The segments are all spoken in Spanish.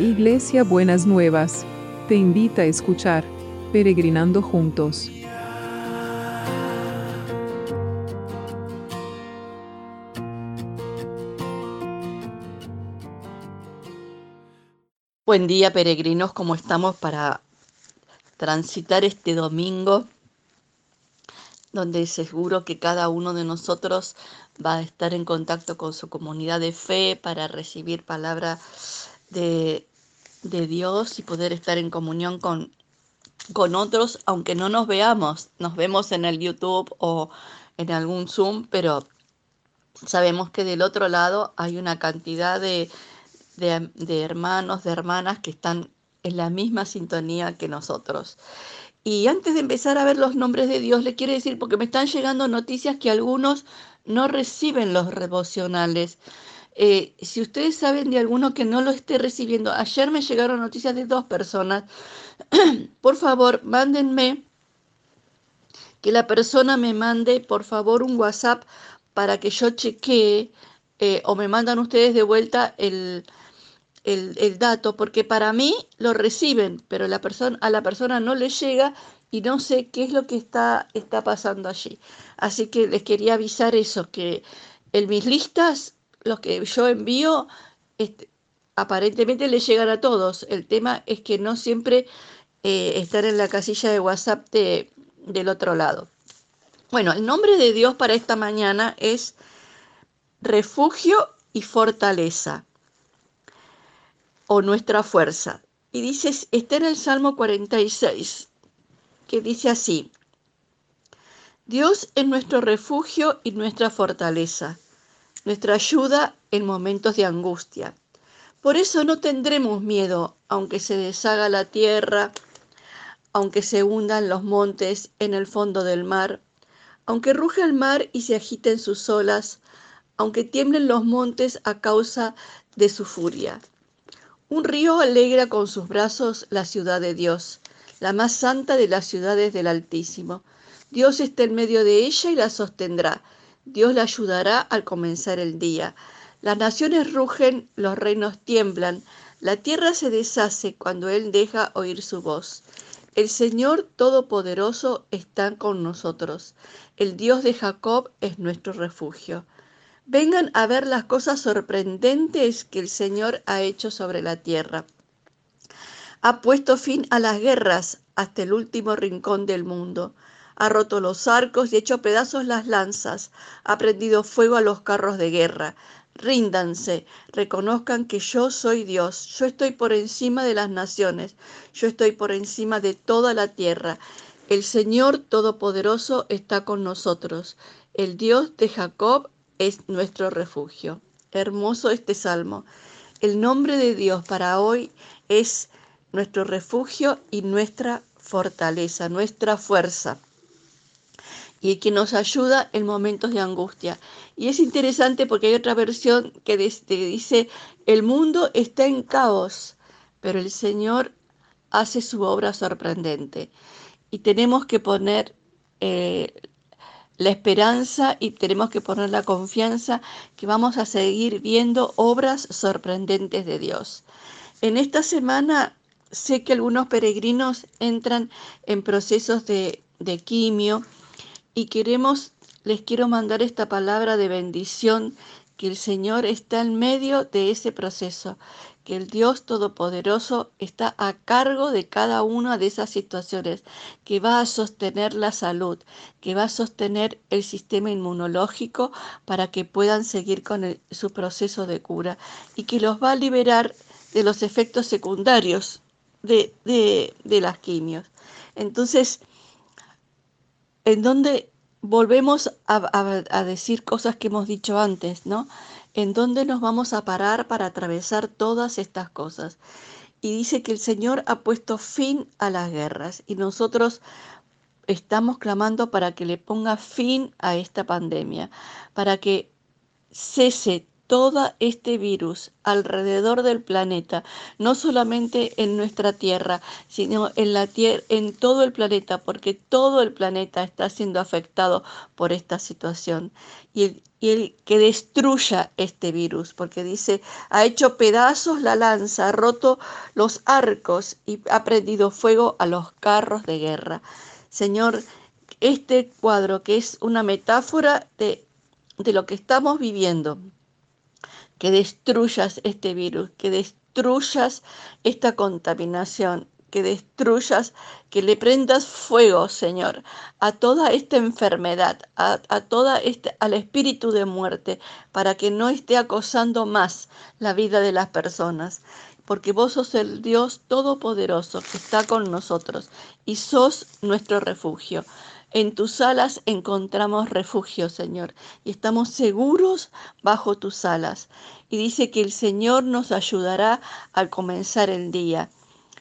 Iglesia Buenas Nuevas, te invita a escuchar Peregrinando Juntos. Buen día peregrinos, ¿cómo estamos para transitar este domingo? Donde seguro que cada uno de nosotros va a estar en contacto con su comunidad de fe para recibir palabra de, de Dios y poder estar en comunión con, con otros, aunque no nos veamos. Nos vemos en el YouTube o en algún Zoom, pero sabemos que del otro lado hay una cantidad de de, hermanos, de hermanas que están en la misma sintonía que nosotros. Y antes de empezar a ver los nombres de Dios, le quiero decir, porque me están llegando noticias que algunos no reciben los devocionales. Eh, si ustedes saben de alguno que no lo esté recibiendo, ayer me llegaron noticias de dos personas. por favor, mándenme, que la persona me mande, por favor, un WhatsApp para que yo chequee, eh, o me mandan ustedes de vuelta el, el, dato, porque para mí lo reciben, pero la persona, a la persona no le llega y no sé qué es lo que está, está pasando allí. Así que les quería avisar eso, que en mis listas, los que yo envío, este, aparentemente le llegan a todos. El tema es que no siempre eh, están en la casilla de WhatsApp de, del otro lado. Bueno, el nombre de Dios para esta mañana es refugio y fortaleza o nuestra fuerza. Y dice, está en el Salmo 46, que dice así, Dios es nuestro refugio y nuestra fortaleza, nuestra ayuda en momentos de angustia. Por eso no tendremos miedo, aunque se deshaga la tierra, aunque se hundan los montes en el fondo del mar, aunque ruja el mar y se agiten sus olas, aunque tiemblen los montes a causa de su furia. Un río alegra con sus brazos la ciudad de Dios, la más santa de las ciudades del Altísimo. Dios está en medio de ella y la sostendrá. Dios la ayudará al comenzar el día. Las naciones rugen, los reinos tiemblan, la tierra se deshace cuando Él deja oír su voz. El Señor Todopoderoso está con nosotros. El Dios de Jacob es nuestro refugio. Vengan a ver las cosas sorprendentes que el Señor ha hecho sobre la tierra. Ha puesto fin a las guerras hasta el último rincón del mundo. Ha roto los arcos y hecho pedazos las lanzas. Ha prendido fuego a los carros de guerra. Ríndanse, reconozcan que yo soy Dios. Yo estoy por encima de las naciones. Yo estoy por encima de toda la tierra. El Señor Todopoderoso está con nosotros. El Dios de Jacob es nuestro refugio. Hermoso este salmo. El nombre de Dios para hoy es nuestro refugio y nuestra fortaleza, nuestra fuerza y que nos ayuda en momentos de angustia. Y es interesante porque hay otra versión que dice, el mundo está en caos, pero el Señor hace su obra sorprendente. Y tenemos que poner eh, la esperanza y tenemos que poner la confianza que vamos a seguir viendo obras sorprendentes de Dios. En esta semana sé que algunos peregrinos entran en procesos de, de quimio y queremos, les quiero mandar esta palabra de bendición que el Señor está en medio de ese proceso, que el Dios Todopoderoso está a cargo de cada una de esas situaciones, que va a sostener la salud, que va a sostener el sistema inmunológico para que puedan seguir con su proceso de cura y que los va a liberar de los efectos secundarios de, de las quimios. Entonces, en donde volvemos a, decir cosas que hemos dicho antes, ¿no? ¿En dónde nos vamos a parar para atravesar todas estas cosas? Y dice que el Señor ha puesto fin a las guerras y nosotros estamos clamando para que le ponga fin a esta pandemia, para que cese todo este virus alrededor del planeta, no solamente en nuestra Tierra, sino en, la tierra, en todo el planeta, porque todo el planeta está siendo afectado por esta situación. Y el, que destruya este virus, porque dice, ha hecho pedazos la lanza, ha roto los arcos y ha prendido fuego a los carros de guerra. Señor, este cuadro que es una metáfora de lo que estamos viviendo, que destruyas este virus, que destruyas esta contaminación, que destruyas, que le prendas fuego, Señor, a toda esta enfermedad, a, toda este, al espíritu de muerte, para que no esté acosando más la vida de las personas. Porque vos sos el Dios todopoderoso que está con nosotros y sos nuestro refugio. En tus alas encontramos refugio, Señor, y estamos seguros bajo tus alas. Y dice que el Señor nos ayudará al comenzar el día.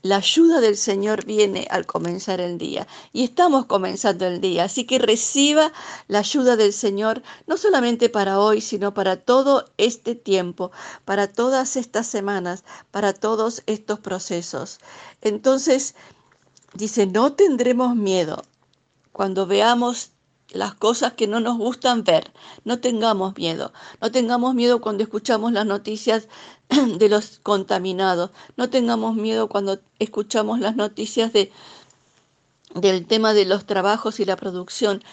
La ayuda del Señor viene al comenzar el día y estamos comenzando el día, así que reciba la ayuda del Señor no solamente para hoy, sino para todo este tiempo, para todas estas semanas, para todos estos procesos. Entonces, dice, no tendremos miedo, cuando veamos las cosas que no nos gustan ver. No tengamos miedo. No tengamos miedo cuando escuchamos las noticias de los contaminados. No tengamos miedo cuando escuchamos las noticias de, del tema de los trabajos y la producción.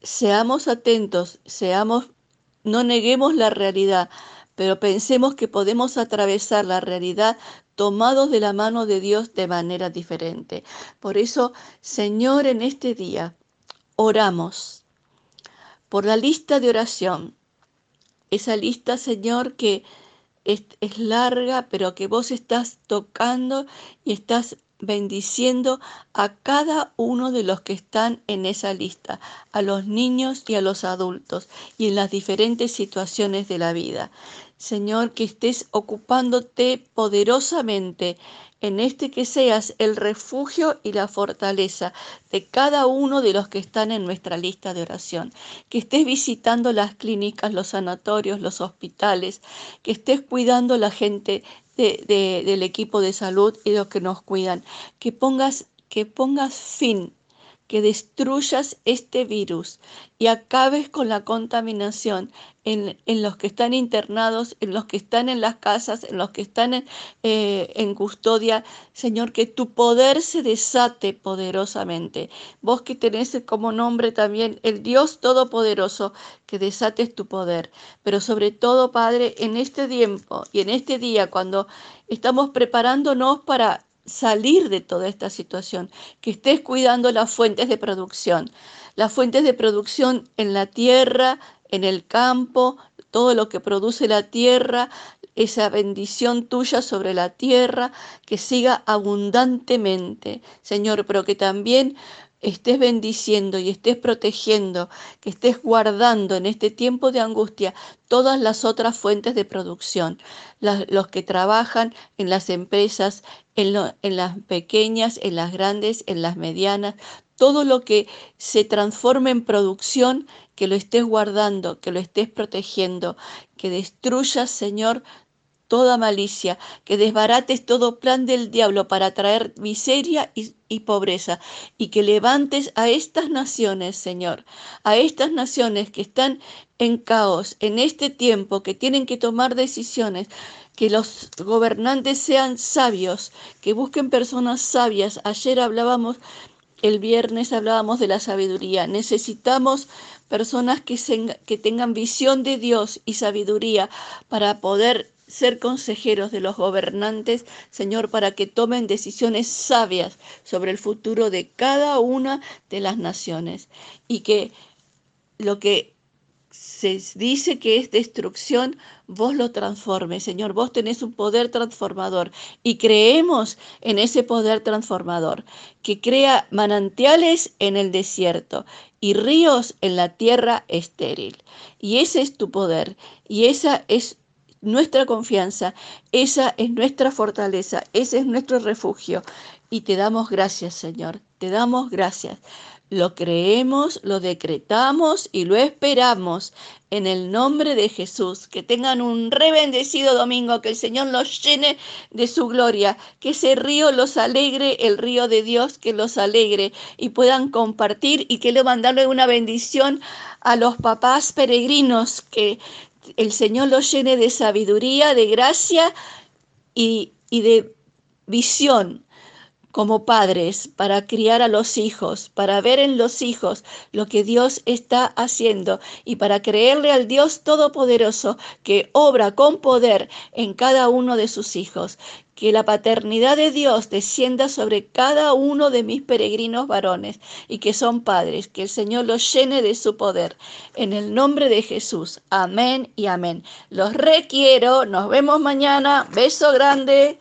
Seamos atentos, seamos, no neguemos la realidad, pero pensemos que podemos atravesar la realidad tomados de la mano de Dios de manera diferente. Por eso, Señor, en este día oramos por la lista de oración. Esa lista, Señor, que es, larga, pero que vos estás tocando y estás bendiciendo a cada uno de los que están en esa lista, a los niños y a los adultos, y en las diferentes situaciones de la vida. Señor, que estés ocupándote poderosamente en este que seas el refugio y la fortaleza de cada uno de los que están en nuestra lista de oración. Que estés visitando las clínicas, los sanatorios, los hospitales, que estés cuidando la gente del equipo de salud y los que nos cuidan. Que pongas, que pongas fin que destruyas este virus y acabes con la contaminación en, los que están internados, en los que están en las casas, en los que están en, eh, en, custodia. Señor, que tu poder se desate poderosamente. Vos que tenés como nombre también el Dios Todopoderoso, que desates tu poder. Pero sobre todo, Padre, en este tiempo y en este día, cuando estamos preparándonos para salir de toda esta situación, que estés cuidando las fuentes de producción, las fuentes de producción en la tierra, en el campo, todo lo que produce la tierra, esa bendición tuya sobre la tierra, que siga abundantemente, Señor, pero que también estés bendiciendo y estés protegiendo, que estés guardando en este tiempo de angustia todas las otras fuentes de producción, los que trabajan en las empresas, en, las pequeñas, en las grandes, en las medianas, todo lo que se transforme en producción, que lo estés guardando, que lo estés protegiendo, que destruyas, Señor, toda malicia, que desbarates todo plan del diablo para traer miseria y, pobreza, y que levantes a estas naciones, Señor, a estas naciones que están en caos en este tiempo, que tienen que tomar decisiones, que los gobernantes sean sabios, que busquen personas sabias. Ayer hablábamos, el viernes hablábamos de la sabiduría. Necesitamos personas que, tengan visión de Dios y sabiduría para poder ser consejeros de los gobernantes, Señor, para que tomen decisiones sabias sobre el futuro de cada una de las naciones y que lo que se dice que es destrucción, vos lo transformes, Señor. Vos tenés un poder transformador y creemos en ese poder transformador que crea manantiales en el desierto y ríos en la tierra estéril. Y ese es tu poder y esa es nuestra confianza, esa es nuestra fortaleza, ese es nuestro refugio. Y te damos gracias, Señor, te damos gracias. Lo creemos, lo decretamos y lo esperamos en el nombre de Jesús. Que tengan un rebendecido domingo, que el Señor los llene de su gloria, que ese río los alegre, el río de Dios que los alegre y puedan compartir y que le mandarle una bendición a los papás peregrinos, que el Señor los llene de sabiduría, de gracia y, y de visión como padres para criar a los hijos, para ver en los hijos lo que Dios está haciendo y para creerle al Dios Todopoderoso que obra con poder en cada uno de sus hijos. Que la paternidad de Dios descienda sobre cada uno de mis peregrinos varones y que son padres, que el Señor los llene de su poder. En el nombre de Jesús. Amén y amén. Los requiero. Nos vemos mañana. Beso grande.